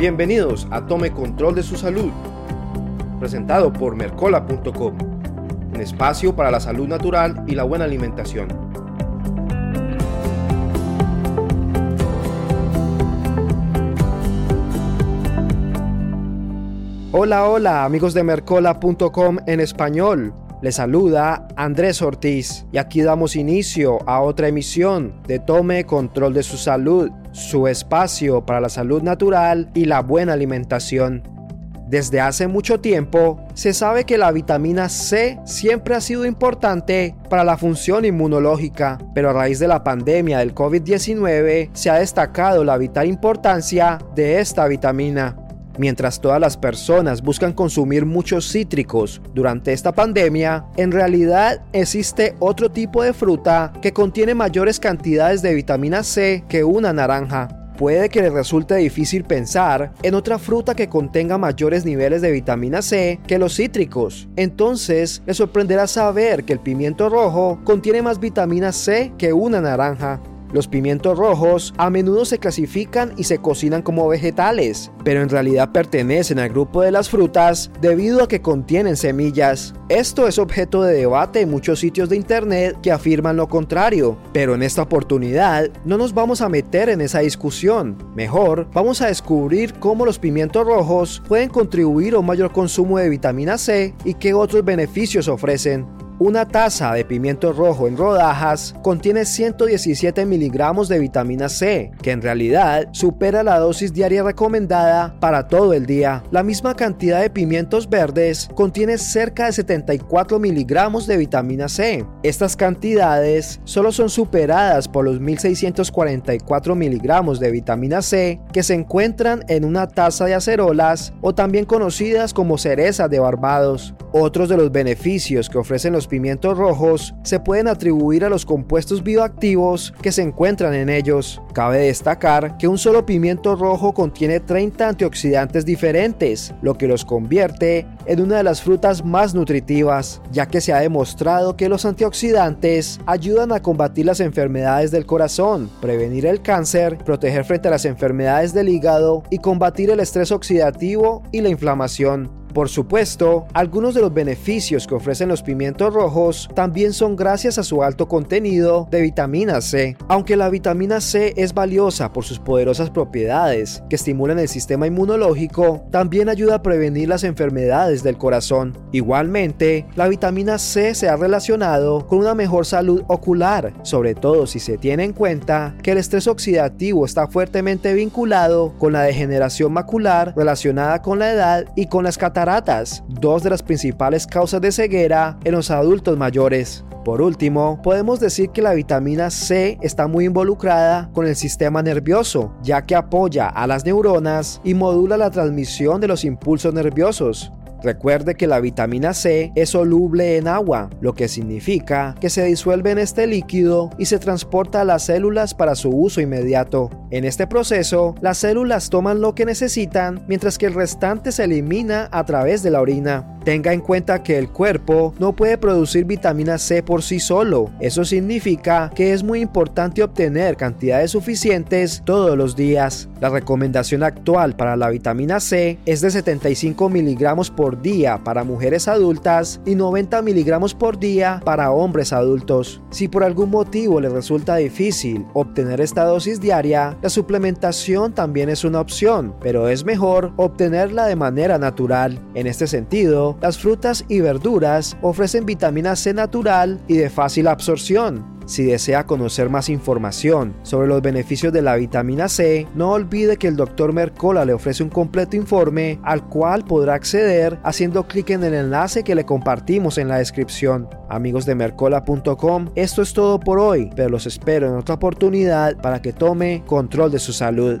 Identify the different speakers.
Speaker 1: Bienvenidos a Tome Control de su Salud, presentado por Mercola.com, un espacio para la salud natural y la buena alimentación. Hola, hola amigos de Mercola.com en español. Les saluda Andrés Ortiz y aquí damos inicio a otra emisión de Tome Control de su Salud, su espacio para la salud natural y la buena alimentación. Desde hace mucho tiempo se sabe que la vitamina C siempre ha sido importante para la función inmunológica, pero a raíz de la pandemia del COVID-19 se ha destacado la vital importancia de esta vitamina. Mientras todas las personas buscan consumir muchos cítricos durante esta pandemia, en realidad existe otro tipo de fruta que contiene mayores cantidades de vitamina C que una naranja. Puede que les resulte difícil pensar en otra fruta que contenga mayores niveles de vitamina C que los cítricos. Entonces, les sorprenderá saber que el pimiento rojo contiene más vitamina C que una naranja. Los pimientos rojos a menudo se clasifican y se cocinan como vegetales, pero en realidad pertenecen al grupo de las frutas debido a que contienen semillas. Esto es objeto de debate en muchos sitios de internet que afirman lo contrario, pero en esta oportunidad no nos vamos a meter en esa discusión. Mejor, vamos a descubrir cómo los pimientos rojos pueden contribuir a un mayor consumo de vitamina C y qué otros beneficios ofrecen. Una taza de pimiento rojo en rodajas contiene 117 miligramos de vitamina C, que en realidad supera la dosis diaria recomendada para todo el día. La misma cantidad de pimientos verdes contiene cerca de 74 miligramos de vitamina C. Estas cantidades solo son superadas por los 1644 miligramos de vitamina C que se encuentran en una taza de acerolas o también conocidas como cerezas de Barbados. Otros de los beneficios que ofrecen los pimientos rojos se pueden atribuir a los compuestos bioactivos que se encuentran en ellos. Cabe destacar que un solo pimiento rojo contiene 30 antioxidantes diferentes, lo que los convierte en una de las frutas más nutritivas, ya que se ha demostrado que los antioxidantes ayudan a combatir las enfermedades del corazón, prevenir el cáncer, proteger frente a las enfermedades del hígado y combatir el estrés oxidativo y la inflamación. Por supuesto, algunos de los beneficios que ofrecen los pimientos rojos también son gracias a su alto contenido de vitamina C. Aunque la vitamina C es valiosa por sus poderosas propiedades que estimulan el sistema inmunológico, también ayuda a prevenir las enfermedades del corazón. Igualmente, la vitamina C se ha relacionado con una mejor salud ocular, sobre todo si se tiene en cuenta que el estrés oxidativo está fuertemente vinculado con la degeneración macular relacionada con la edad y con las cataratas dos de las principales causas de ceguera en los adultos mayores. Por último, podemos decir que la vitamina C está muy involucrada con el sistema nervioso, ya que apoya a las neuronas y modula la transmisión de los impulsos nerviosos. Recuerde que la vitamina C es soluble en agua, lo que significa que se disuelve en este líquido y se transporta a las células para su uso inmediato. En este proceso, las células toman lo que necesitan mientras que el restante se elimina a través de la orina. Tenga en cuenta que el cuerpo no puede producir vitamina C por sí solo. Eso significa que es muy importante obtener cantidades suficientes todos los días. La recomendación actual para la vitamina C es de 75 miligramos por día para mujeres adultas y 90 miligramos por día para hombres adultos. Si por algún motivo les resulta difícil obtener esta dosis diaria, la suplementación también es una opción, pero es mejor obtenerla de manera natural. En este sentido, las frutas y verduras ofrecen vitamina C natural y de fácil absorción. Si desea conocer más información sobre los beneficios de la vitamina C, no olvide que el Dr. Mercola le ofrece un completo informe al cual podrá acceder haciendo clic en el enlace que le compartimos en la descripción. Amigos de mercola.com, esto es todo por hoy, pero los espero en otra oportunidad para que tome control de su salud.